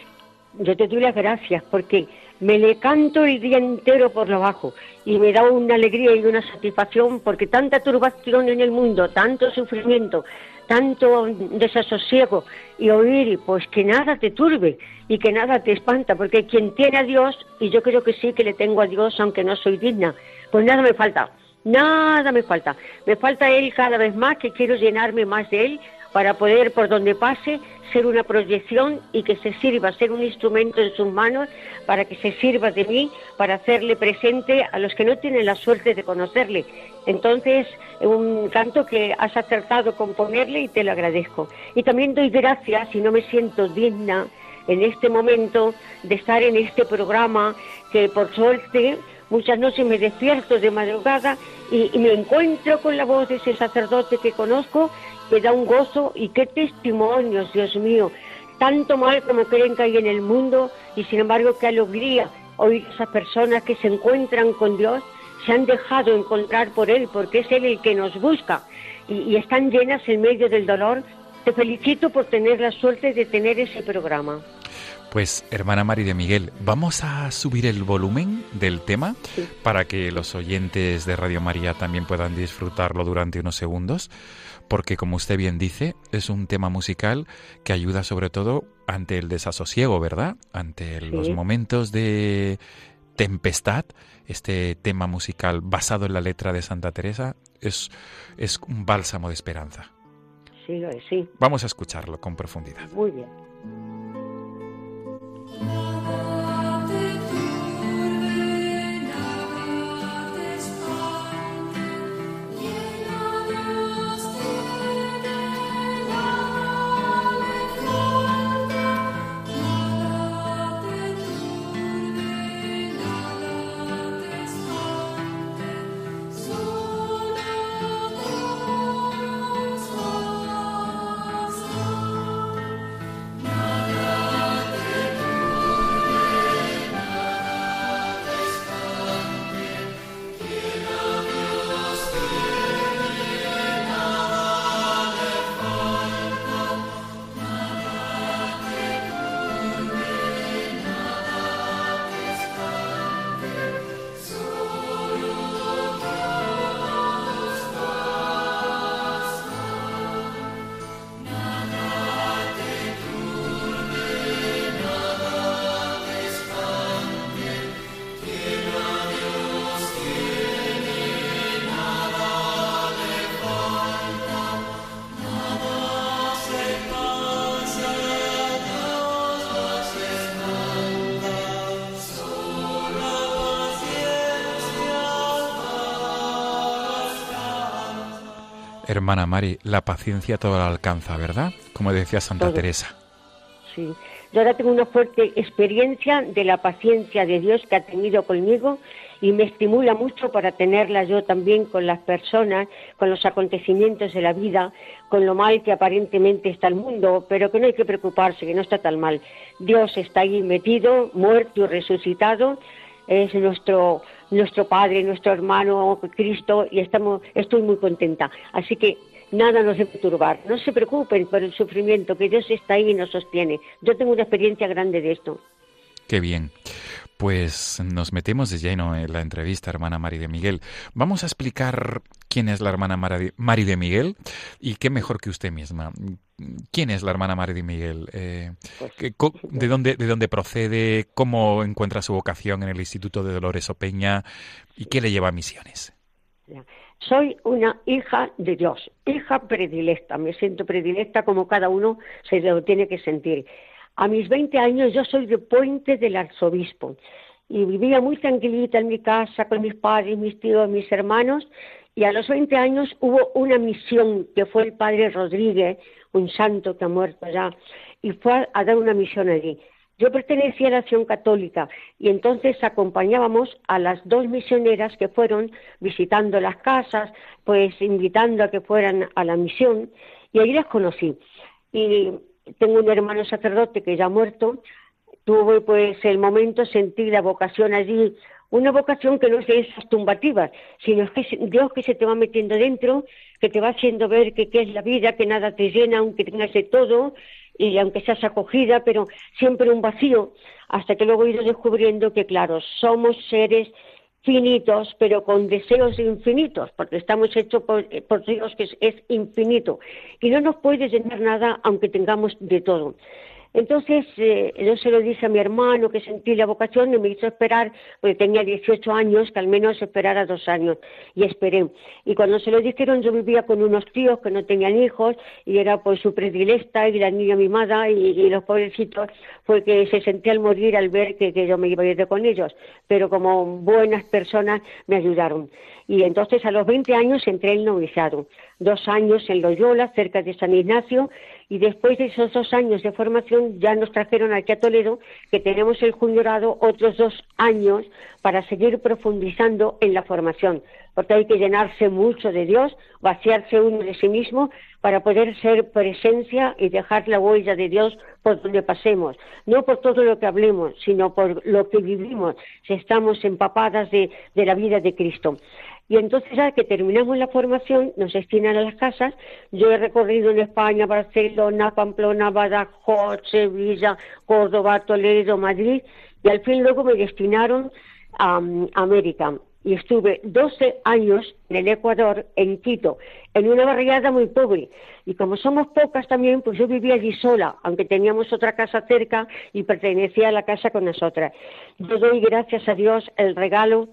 yo te doy las gracias porque me le canto el día entero por lo bajo y me da una alegría y una satisfacción porque tanta turbación en el mundo, tanto sufrimiento, tanto desasosiego y oír pues que nada te turbe y que nada te espanta porque quien tiene a Dios y yo creo que sí que le tengo a Dios aunque no soy digna pues nada me falta nada me falta. Me falta Él cada vez más que quiero llenarme más de Él para poder por donde pase ser una proyección y que se sirva, ser un instrumento en sus manos para que se sirva de mí, para hacerle presente a los que no tienen la suerte de conocerle. Entonces, un canto que has acertado con ponerle y te lo agradezco. Y también doy gracias y no me siento digna en este momento de estar en este programa que por suerte muchas noches me despierto de madrugada y, y me encuentro con la voz de ese sacerdote que conozco me da un gozo y qué testimonios, Dios mío, tanto mal como creen que hay en el mundo y sin embargo qué alegría oír a esas personas que se encuentran con Dios, se han dejado encontrar por Él, porque es Él el que nos busca y, y están llenas en medio del dolor. Te felicito por tener la suerte de tener ese programa. Pues, hermana Mari de Miguel, vamos a subir el volumen del tema Sí. para que los oyentes de Radio María también puedan disfrutarlo durante unos segundos, porque como usted bien dice, es un tema musical que ayuda sobre todo ante el desasosiego, ¿verdad? Ante los momentos de tempestad. Este tema musical basado en la letra de Santa Teresa es, es un bálsamo de esperanza. Sí, sí. Vamos a escucharlo con profundidad. Muy bien. Hermana Mari, la paciencia todo la alcanza, ¿verdad? Como decía Santa Todo. Teresa. Sí. Yo ahora tengo una fuerte experiencia de la paciencia de Dios que ha tenido conmigo y me estimula mucho para tenerla yo también con las personas, con los acontecimientos de la vida, con lo mal que aparentemente está el mundo, pero que no hay que preocuparse, que no está tan mal. Dios está ahí metido, muerto y resucitado, es nuestro nuestro Padre, nuestro hermano Cristo y estamos estoy muy contenta. Así que nada nos debe turbar. No se preocupen por el sufrimiento, que Dios está ahí y nos sostiene. Yo tengo una experiencia grande de esto. Qué bien. Pues nos metemos de lleno en la entrevista, hermana Mari de Miguel. Vamos a explicar quién es la hermana Mari de Miguel y qué mejor que usted misma. ¿Quién es la hermana Mari de Miguel? Eh, ¿qué- co- ¿de, dónde, ¿De dónde procede? ¿Cómo encuentra su vocación en el Instituto de Dolores Opeña? ¿Y qué le lleva a misiones? Soy una hija de Dios, hija predilecta. Me siento predilecta como cada uno se lo tiene que sentir. A mis 20 años yo soy de Puente del Arzobispo y vivía muy tranquilita en mi casa con mis padres, mis tíos, mis hermanos y a los 20 años hubo una misión que fue el padre Rodríguez, un santo que ha muerto ya, y fue a, a dar una misión allí. Yo pertenecía a la acción católica y entonces acompañábamos a las dos misioneras que fueron visitando las casas, pues invitando a que fueran a la misión y ahí las conocí. Y tengo un hermano sacerdote que ya ha muerto, tuve pues el momento, sentí la vocación allí, una vocación que no es de esas tumbativas, sino es que Dios que se te va metiendo dentro, que te va haciendo ver que qué es la vida, que nada te llena, aunque tengas de todo, y aunque seas acogida, pero siempre un vacío, hasta que luego he ido descubriendo que, claro, somos seres finitos, pero con deseos infinitos, porque estamos hechos por, por Dios que es infinito, y no nos puede llenar nada aunque tengamos de todo. Entonces, eh, yo se lo dije a mi hermano que sentí la vocación y me hizo esperar, porque tenía 18 años, que al menos esperara dos años, y esperé. Y cuando se lo dijeron, yo vivía con unos tíos que no tenían hijos, y era pues su predilecta y la niña mimada, y, los pobrecitos, fue que se sentía al morir al ver que, yo me iba a ir con ellos. Pero como buenas personas me ayudaron. Y entonces a los 20 años entré en noviciado, dos años en Loyola, cerca de San Ignacio, Y después de esos dos años de formación ya nos trajeron aquí a Toledo, que tenemos el juniorado otros dos años para seguir profundizando en la formación, porque hay que llenarse mucho de Dios, vaciarse uno de sí mismo para poder ser presencia y dejar la huella de Dios por donde pasemos, no por todo lo que hablemos, sino por lo que vivimos, si estamos empapadas de, de la vida de Cristo. Y entonces, ya que terminamos la formación, nos destinan a las casas. Yo he recorrido en España, Barcelona, Pamplona, Badajoz, Sevilla, Córdoba, Toledo, Madrid, y al fin luego me destinaron a um, América. Y estuve 12 años en el Ecuador, en Quito, en una barriada muy pobre. Y como somos pocas también, pues yo vivía allí sola, aunque teníamos otra casa cerca y pertenecía a la casa con nosotras. Yo doy gracias a Dios el regalo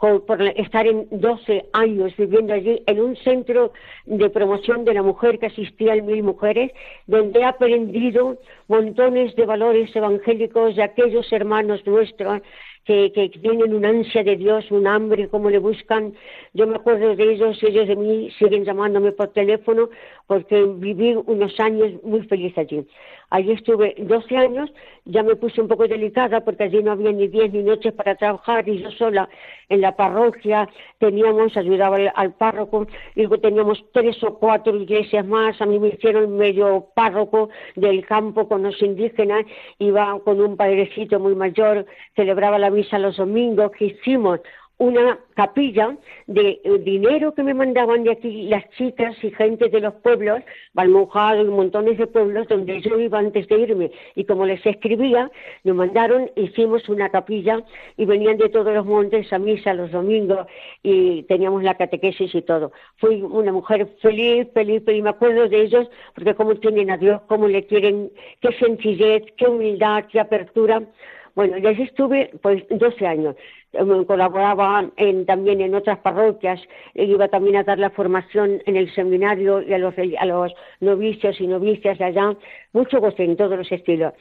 por estar en 12 años viviendo allí en un centro de promoción de la mujer que asistía a mil mujeres, donde he aprendido montones de valores evangélicos de aquellos hermanos nuestros que, que, tienen una ansia de Dios, un hambre, cómo le buscan. Yo me acuerdo de ellos, ellos de mí siguen llamándome por teléfono porque viví unos años muy feliz allí. Allí estuve 12 años, ya me puse un poco delicada porque allí no había ni días ni noches para trabajar y yo sola en la parroquia teníamos, ayudaba al, párroco, y luego teníamos tres o cuatro iglesias más, a mí me hicieron medio párroco del campo con los indígenas, iba con un padrecito muy mayor, celebraba la misa los domingos, que hicimos una capilla de eh, dinero que me mandaban de aquí las chicas y gente de los pueblos, Balmojado y montones de pueblos donde yo iba antes de irme. Y como les escribía, me mandaron, hicimos una capilla y venían de todos los montes a misa los domingos y teníamos la catequesis y todo. Fui una mujer feliz, feliz, y me acuerdo de ellos porque cómo tienen a Dios, cómo le quieren, qué sencillez, qué humildad, qué apertura. Bueno, y estuve pues 12 años. Eh, colaboraba en, también en otras parroquias, iba también a dar la formación en el seminario y a los, a los novicios y novicias allá, mucho goce en todos los estilos.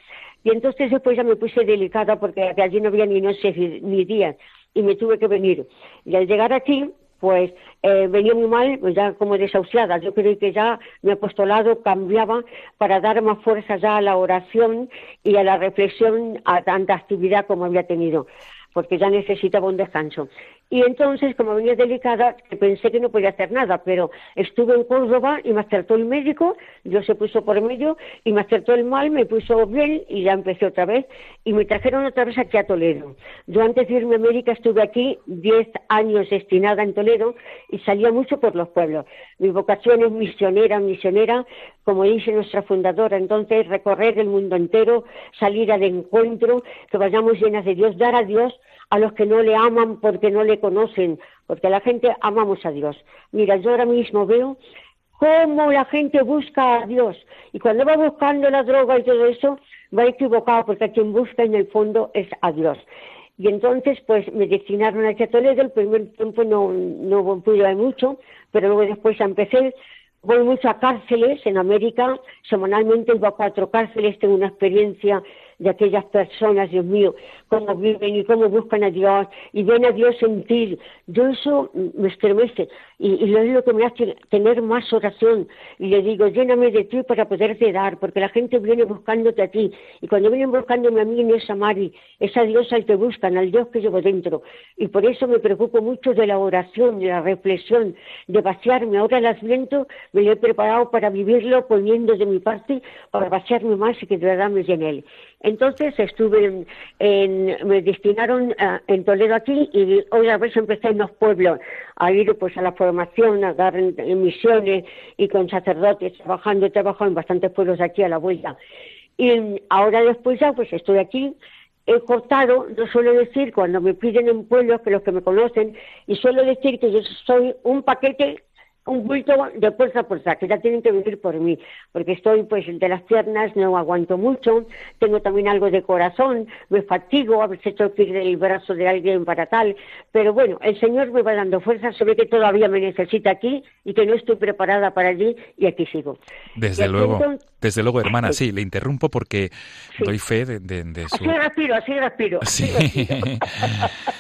Y entonces después ya me puse delicada porque allí no había ni noches ni días y me tuve que venir. Y al llegar aquí, pues eh, venía muy mal, pues ya como desahuciada. Yo creo que ya mi apostolado cambiaba para dar más fuerza ya a la oración y a la reflexión a tanta actividad como había tenido porque ya necesitaba un descanso. Y entonces, como venía delicada, pensé que no podía hacer nada, pero estuve en Córdoba y me acertó el médico, yo se puso por medio y me acertó el mal, me puso bien y ya empecé otra vez y me trajeron otra vez aquí a Toledo. Yo antes de irme a América estuve aquí 10 años destinada en Toledo y salía mucho por los pueblos. Mi vocación es misionera, misionera, como dice nuestra fundadora, entonces recorrer el mundo entero, salir al encuentro, que vayamos llenas de Dios, dar a Dios a los que no le aman porque no le conocen, porque la gente amamos a Dios. Mira, yo ahora mismo veo cómo la gente busca a Dios y cuando va buscando la droga y todo eso, va equivocado porque quien busca en el fondo es a Dios. Y entonces, pues me destinaron a Toledo, el primer tiempo no, no pude ir mucho, pero luego después empecé, voy mucho a cárceles en América, semanalmente iba a cuatro cárceles, tengo una experiencia de aquellas personas, Dios mío, cómo viven y cómo buscan a Dios y ven a Dios en ti. Yo eso me estremece y, y lo es lo que me hace tener más oración. Y le digo, lléname de ti para poderte dar, porque la gente viene buscándote a ti. Y cuando vienen buscándome a mí en esa Mari, esa Dios al que buscan, al Dios que llevo dentro. Y por eso me preocupo mucho de la oración, de la reflexión, de vaciarme. Ahora las viento, me lo he preparado para vivirlo poniendo de mi parte para vaciarme más y que de verdad me él. Entonces estuve en, me destinaron eh, en Toledo aquí y hoy a veces empecé en los pueblos a ir pues a la formación, a dar misiones y con sacerdotes trabajando, he trabajado en bastantes pueblos aquí a la vuelta. Y ahora después ya pues estoy aquí he cortado, yo suelo decir, cuando me piden en pueblos, que los que me conocen, y suelo decir que yo soy un paquete un bulto de fuerza a fuerza, que ya tienen que vivir por mí, porque estoy pues de las piernas, no aguanto mucho, tengo también algo de corazón, me fatigo, a veces tengo que ir del brazo de alguien para tal, pero bueno, el Señor me va dando fuerza, se ve que todavía me necesita aquí y que no estoy preparada para allí y aquí sigo. Desde luego. Desde luego, hermana, sí, le interrumpo porque doy fe de, de- de su... Así respiro, así respiro. Sí, respiro.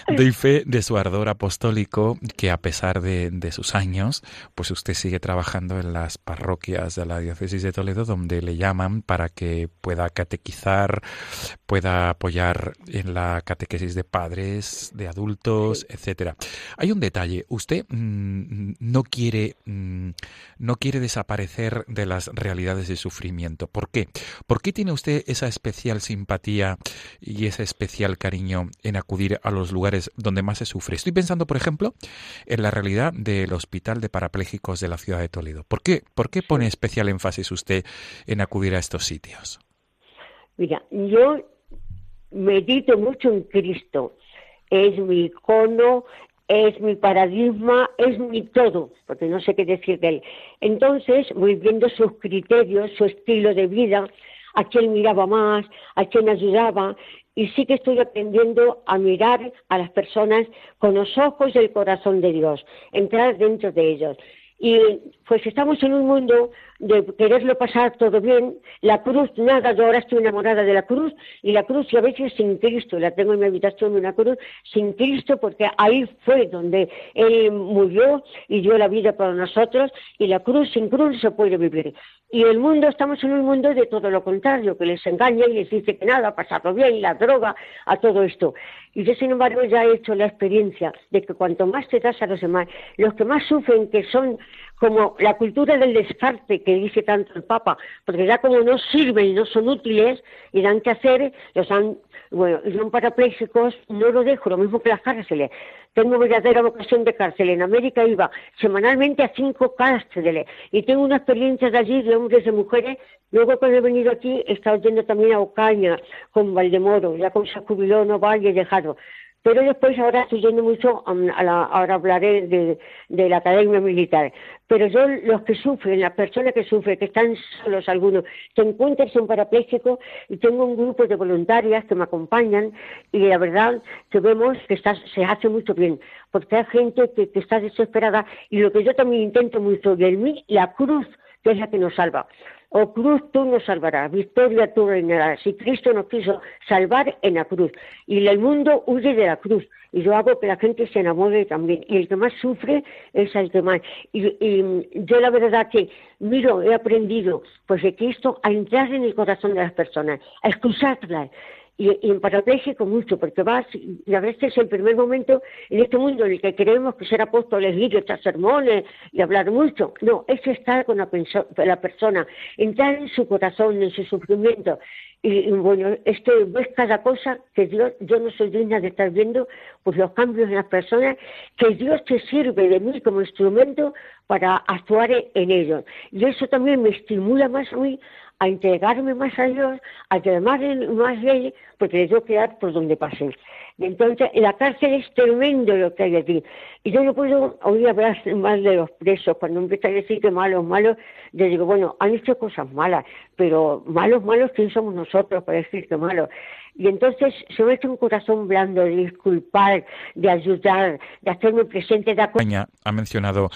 doy fe de su ardor apostólico, que a pesar de, de sus años, pues usted sigue trabajando en las parroquias de la diócesis de Toledo, donde le llaman para que pueda catequizar, pueda apoyar en la catequesis de padres, de adultos, etcétera. Hay un detalle, usted mm, no quiere mm, no quiere desaparecer de las realidades de sufrimiento. ¿Por qué? ¿Por qué tiene usted esa especial simpatía y ese especial cariño en acudir a los lugares donde más se sufre? Estoy pensando, por ejemplo, en la realidad del Hospital de Parapléjicos de la ciudad de Toledo. ¿Por qué, por qué pone especial énfasis usted en acudir a estos sitios? Mira, yo medito mucho en Cristo. Es mi icono, es mi paradigma, es mi todo, porque no sé qué decir de él. Entonces voy viendo sus criterios, su estilo de vida, a quién miraba más, a quién ayudaba, y sí que estoy aprendiendo a mirar a las personas con los ojos del corazón de Dios, entrar dentro de ellos. Y pues estamos en un mundo de quererlo pasar todo bien. La cruz, nada, yo ahora estoy enamorada de la cruz y la cruz y a veces sin Cristo. La tengo en mi habitación una cruz sin Cristo porque ahí fue donde Él murió y dio la vida para nosotros y la cruz sin cruz no se puede vivir. Y el mundo, estamos en un mundo de todo lo contrario, que les engaña y les dice que nada, pasarlo bien, la droga, a todo esto. Y yo, sin embargo, ya he hecho la experiencia de que cuanto más te das a los demás, los que más sufren, que son como la cultura del descarte que dice tanto el Papa, porque ya como no sirven y no son útiles y dan que hacer, los han, bueno, y son parapléjicos, no lo dejo, lo mismo que las cárceles. Tengo verdadera vocación de cárcel. En América iba semanalmente a cinco cárceles y tengo una experiencia de allí de hombres y mujeres. Luego cuando he venido aquí he estado yendo también a Ocaña con Valdemoro, ya con se jubiló, no vaya dejado. Pero después ahora estoy yendo mucho, a la- ahora hablaré de, de la academia militar. Pero yo, los que sufren, las personas que sufren, que están solos algunos, te encuentras un parapléjico y tengo un grupo de voluntarias que me acompañan y la verdad que vemos que se hace mucho bien, porque hay gente que, que está desesperada y lo que yo también intento mucho, y en mí la cruz, que es la que nos salva. O cruz tú nos salvarás, victoria tú reinarás. Si Cristo nos quiso salvar en la cruz. Y el mundo huye de la cruz. Y yo hago que la gente se enamore también. Y el que más sufre es el que más. Y, y yo la verdad que miro, he aprendido pues de Cristo a entrar en el corazón de las personas, a escucharlas. Y, y en parapléjico mucho, porque vas, y a veces el primer momento en este mundo en el que creemos que ser apóstoles, ir y echar sermones y hablar mucho, no, es estar con la, la persona, entrar en su corazón, en su sufrimiento. Y, bueno, es que ves cada cosa que Dios, yo no soy digna de estar viendo, pues los cambios en las personas, que Dios te sirve de mí como instrumento para actuar en- ellos. Y eso también me estimula más mí a entregarme más a Dios, a llamar más de Él, porque le tengo que dar por donde pasen. Y entonces, en la cárcel es tremendo lo que hay aquí. Y yo no puedo oír hablar mal de los presos. Cuando empiezan a decir que malos, malos, yo digo, bueno, han hecho cosas malas, pero malos, malos, ¿quién somos nosotros para decir que malos? Y entonces me echa un corazón blando de disculpar, de ayudar, de hacerme presente, de España ha mencionado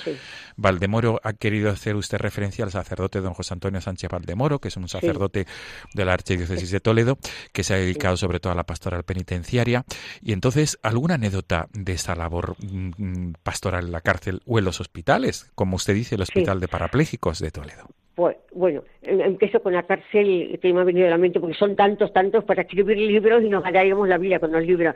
Valdemoro, ha querido hacer usted referencia al sacerdote don José Antonio Sánchez Valdemoro, que es un sacerdote de la Archidiócesis de Toledo, que se ha dedicado sobre todo a la pastoral penitenciaria. Y entonces, ¿alguna anécdota de esta labor mm, mm, pastoral en la cárcel o en los hospitales? Como usted dice, el Hospital de Parapléjicos de Toledo. Pues, bueno, em- empiezo con la cárcel que me ha venido a la mente, porque son tantos, tantos para escribir libros y nos ganaríamos la vida con los libros.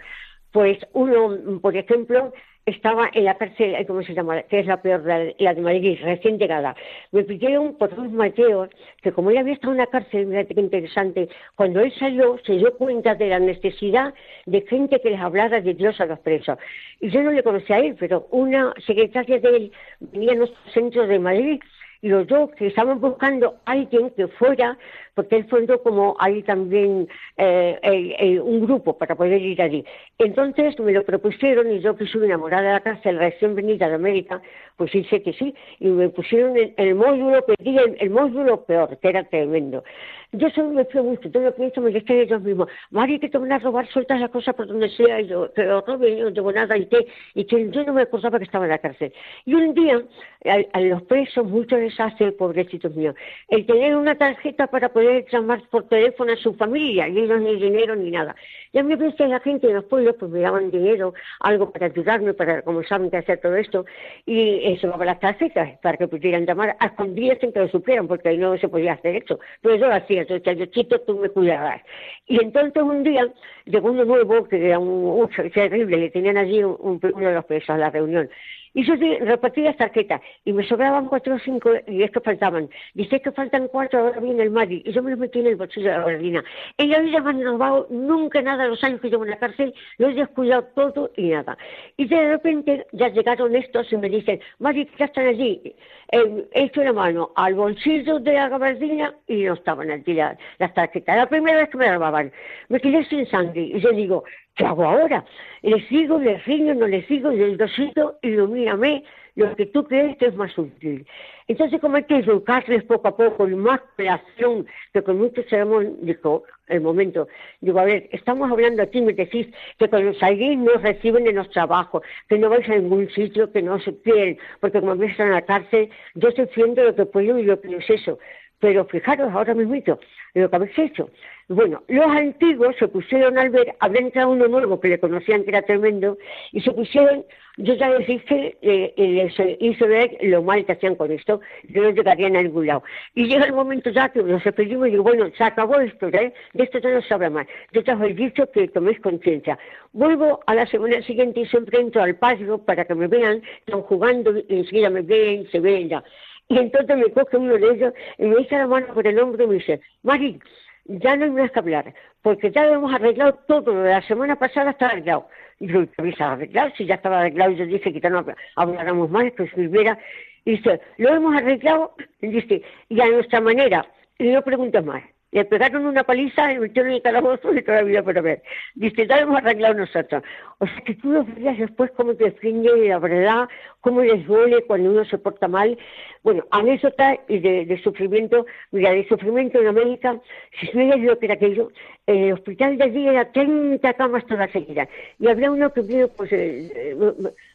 Pues uno, por ejemplo, estaba en la cárcel, ¿cómo se llama? Que es la peor, la, de Madrid, recién llegada. Me pidieron por un Mateo, que como él había estado en la cárcel, mira qué interesante, cuando él salió se dio cuenta de la necesidad de gente que les hablara de Dios a los presos. Y yo no le conocía a él, pero una secretaria de él venía a nuestro centro de Madrid los dos que estaban buscando a alguien que fuera porque él fundó como ahí también eh, un grupo para poder ir allí. Entonces me lo propusieron y yo que soy enamorada de la cárcel recién venida de América, pues hice que sí, y me pusieron en el módulo, pedí el, el módulo peor, que era tremendo. Yo solo me mucho, todo lo que hecho me lo estoy ellos mismos. Mari, que te van a robar, sueltas las cosas por donde sea, y yo, pero roben, yo no tengo nada, y qué, y que yo no me acordaba que estaba en la cárcel. Y un día, a, los presos, mucho les hace, pobrecitos míos, el tener una tarjeta para poder llamar por teléfono a su familia, y ellos ni dinero ni nada. Y a mí a veces la gente de los pueblos pues me daban dinero, algo para ayudarme, para, como saben que hacer todo esto, y eso para las tarjetas, para que pudieran llamar a escondidas sin que lo supieran, porque ahí no se podía hacer eso. Pero yo lo hacía, chito, tú me cuidarás. Y entonces un día llegó uno nuevo, que era un, terrible, le tenían allí un- uno de los presos a la reunión. Y yo di- repartí las tarjetas y me sobraban cuatro o cinco y es que faltaban. Dice que faltan cuatro, ahora viene el Mari. Y yo me los metí en el bolsillo de la gordina. En la vida me han robado nunca nada los años que llevo en la cárcel, lo he descuidado todo y nada. Y de repente ya llegaron estos y me dicen, que ya están allí. Eh, he hecho la mano al bolsillo de la gabardina y no estaban allí la- las tarjetas. La primera vez que me robaban, me quedé sin sangre. Y yo digo, ¿qué hago ahora? ¿Le sigo, le riño, no le sigo? Y el dosito ilumíname lo que tú crees que es más útil. Entonces, como hay que educarles poco a poco, y más creación, que con mucho sermón, dijo, el momento, digo, a ver, estamos hablando aquí, me decís que cuando salgáis no reciben en los trabajos, que no vais a ningún sitio, que no se quieren, porque como me están en la cárcel, yo haciendo lo que puedo y lo que no es eso. Pero fijaros ahora mismo lo que habéis hecho. Bueno, los antiguos se pusieron al ver, había entrado uno nuevo que le conocían que era tremendo, y se pusieron, yo ya les dije, eh, y les hice ver lo mal que hacían con esto, que no llegarían a ningún lado. Y llega el momento ya que nos despedimos y digo, bueno, se acabó esto, ¿eh? de esto ya no se habla más. Yo te he dicho que toméis conciencia. Vuelvo a la semana siguiente y siempre entro al patio para que me vean, están jugando, y enseguida me ven, se ven ya. Y entonces me coge uno de ellos y me echa la mano por el hombro y me dice, Mari, ya no hay más que hablar, porque ya lo hemos arreglado todo, la semana pasada está arreglado. Y yo, ¿qué habéis arreglado? Si ya estaba arreglado, yo dije que ya no habláramos más, que escribiera. Y dice, lo hemos arreglado, y dice, y a nuestra manera, y no preguntes más. Le pegaron una paliza, le metieron en el calabozo y toda la vida por ver. Dice, ya hemos arreglado nosotros. O sea que tú los veías después cómo te defiende la verdad, cómo les duele cuando uno se porta mal. Bueno, anécdota y de, de sufrimiento, mira, de sufrimiento en América, si supieras lo que era aquello, el hospital de allí era 30 camas todas seguidas. Y había uno que vino, pues, eh, eh,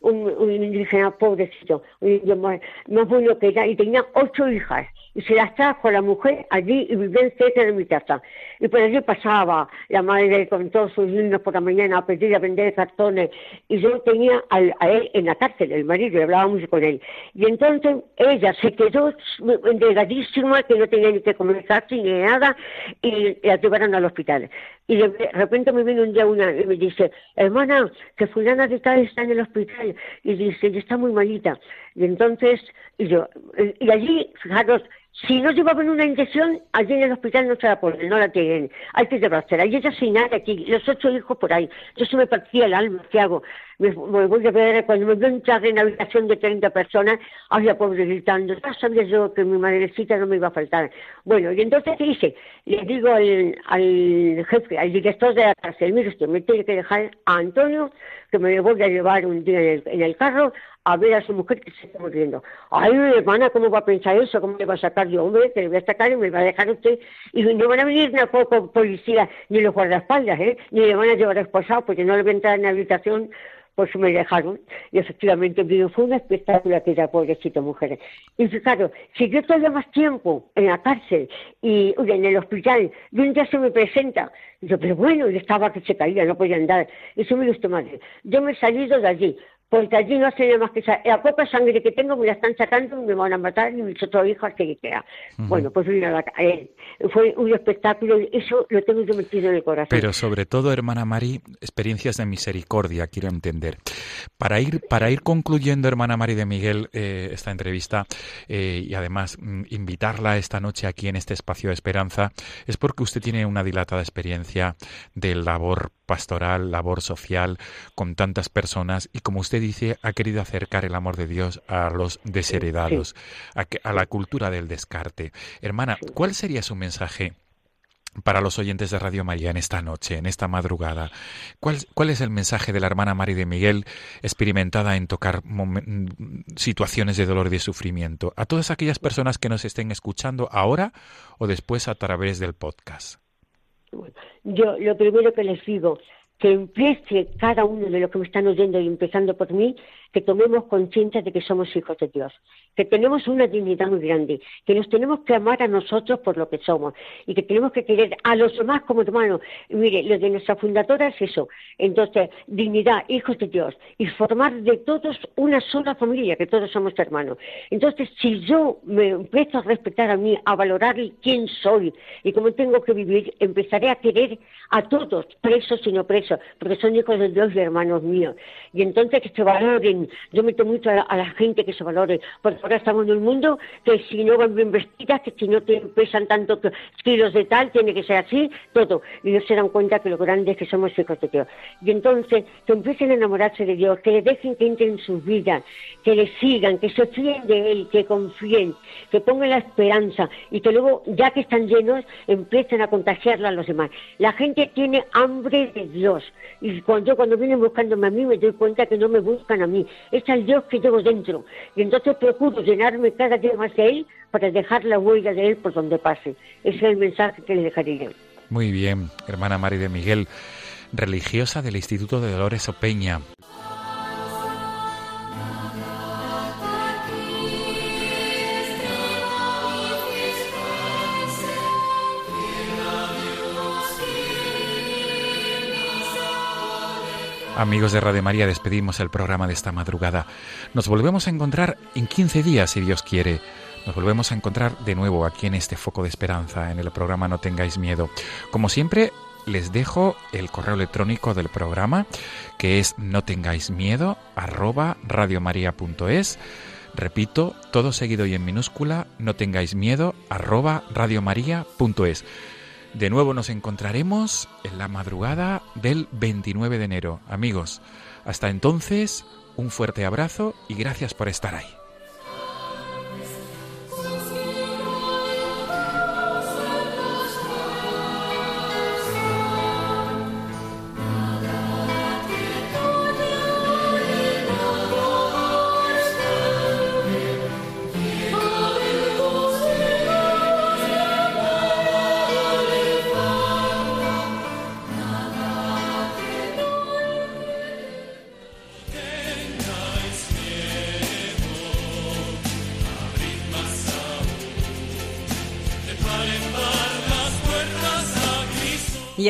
un, un indígena pobrecito, un indio más, más bueno que era, y tenía ocho hijas. Y se las trajo la mujer allí y vivían cerca de mi casa. Y por allí pasaba la madre con todos sus niños por la mañana a pedir a vender cartones. Y yo tenía al- a él en la cárcel, el marido, y hablábamos con él. Y entonces ella se quedó delgadísima, que no tenía ni que comer casi ni nada, y la llevaron al hospital. Y de repente me viene un día una y me dice, hermana, que fulana de tal está en el hospital. Y dice, ella está muy malita. Y entonces, y yo, y allí, fijaros, si no llevaban una inyección, allí en el hospital no se la ponen, no la tienen. Hay que llevársela. Y ella sin nada aquí, los ocho hijos por ahí. Yo se me partía el alma, ¿qué hago? Me, voy a ver, cuando me veo entrar en una habitación de 30 personas, la pobre gritando, ya sabía yo que mi madrecita no me iba a faltar. Bueno, y entonces, ¿qué hice? Le digo al, al jefe, al director de la cárcel, mire usted, me tiene que dejar a Antonio, que me voy a llevar un día en el, en el carro a ver a su mujer que se está muriendo. Ay, hermana, ¿cómo va a pensar eso? ¿Cómo le va a sacar yo? Hombre, que le voy a sacar y me va a dejar usted. Y no van a venir ni a poco policía ni los guardaespaldas, ¿eh? Ni le van a llevar esposado porque no le voy a entrar en la habitación pues me dejaron. Y efectivamente digo, fue un espectáculo aquella pobrecita mujer. Y fijaros, si yo todavía más tiempo en la cárcel y en el hospital, y un día se me presenta, yo, pero bueno, yo estaba que se caía, no podía andar. Y eso me gustó madre. Yo me he salido de allí, porque allí no hacía más que la poca sangre que tengo me la están sacando y me van a matar y mis otros hijos que queda. Bueno, pues vino a la- a él. Fue un espectáculo, y eso lo tengo yo metido en el corazón. Pero sobre todo, hermana Mari, experiencias de misericordia, quiero entender. Para ir, para ir concluyendo, hermana Mari de Miguel, eh, esta entrevista eh, y además mm, invitarla esta noche aquí en este espacio de esperanza, es porque usted tiene una dilatada experiencia de labor pastoral, labor social con tantas personas y como usted dice, ha querido acercar el amor de Dios a los desheredados, a, a la cultura del descarte. Hermana, ¿cuál sería su mensaje para los oyentes de Radio María en esta noche, en esta madrugada? ¿Cuál, cuál es el mensaje de la hermana María de Miguel experimentada en tocar situaciones de dolor y de sufrimiento? A todas aquellas personas que nos estén escuchando ahora o después a través del podcast. Yo lo primero que les digo, que empiece cada uno de los que me están oyendo y empezando por mí, que tomemos conciencia de que somos hijos de Dios, que tenemos una dignidad muy grande, que nos tenemos que amar a nosotros por lo que somos y que tenemos que querer a los demás como hermanos. Mire, lo de nuestra fundadora es eso. Entonces, dignidad, hijos de Dios y formar de todos una sola familia, que todos somos hermanos. Entonces, si yo me empiezo a respetar a mí, a valorar quién soy y cómo tengo que vivir, empezaré a querer a todos, presos y no presos, porque son hijos de Dios y hermanos míos. Y entonces que se valoren yo meto mucho a la, gente que se valore, porque ahora estamos en un mundo que si no van bien vestidas, que si no te pesan tanto kilos de tal, tiene que ser así, todo. Y ellos se dan cuenta que lo grande es que somos hijos de Dios. Y entonces, que empiecen a enamorarse de Dios, que le dejen que entren en sus vidas, que le sigan, que se fíen de Él, que confíen, que pongan la esperanza y que luego, ya que están llenos, empiecen a contagiarla a los demás. La gente tiene hambre de Dios. Y cuando yo cuando vienen buscándome a mí me doy cuenta que no me buscan a mí, es el Dios que llevo dentro. Y entonces procuro llenarme cada día más de Él para dejar la huella de Él por donde pase. Ese es el mensaje que le dejaría. Muy bien, hermana María de Miguel, religiosa del Instituto de Dolores Opeña. Amigos de Radio María, despedimos el programa de esta madrugada. Nos volvemos a encontrar en 15 días, si Dios quiere. Nos volvemos a encontrar de nuevo aquí en este foco de esperanza, en el programa No tengáis miedo. Como siempre, les dejo el correo electrónico del programa, que es no tengáis miedo, arroba radiomaria.es. Repito, todo seguido y en minúscula, no tengáis miedo, arroba radiomaria.es. De nuevo nos encontraremos en la madrugada del 29 de enero. Amigos, hasta entonces, un fuerte abrazo y gracias por estar ahí.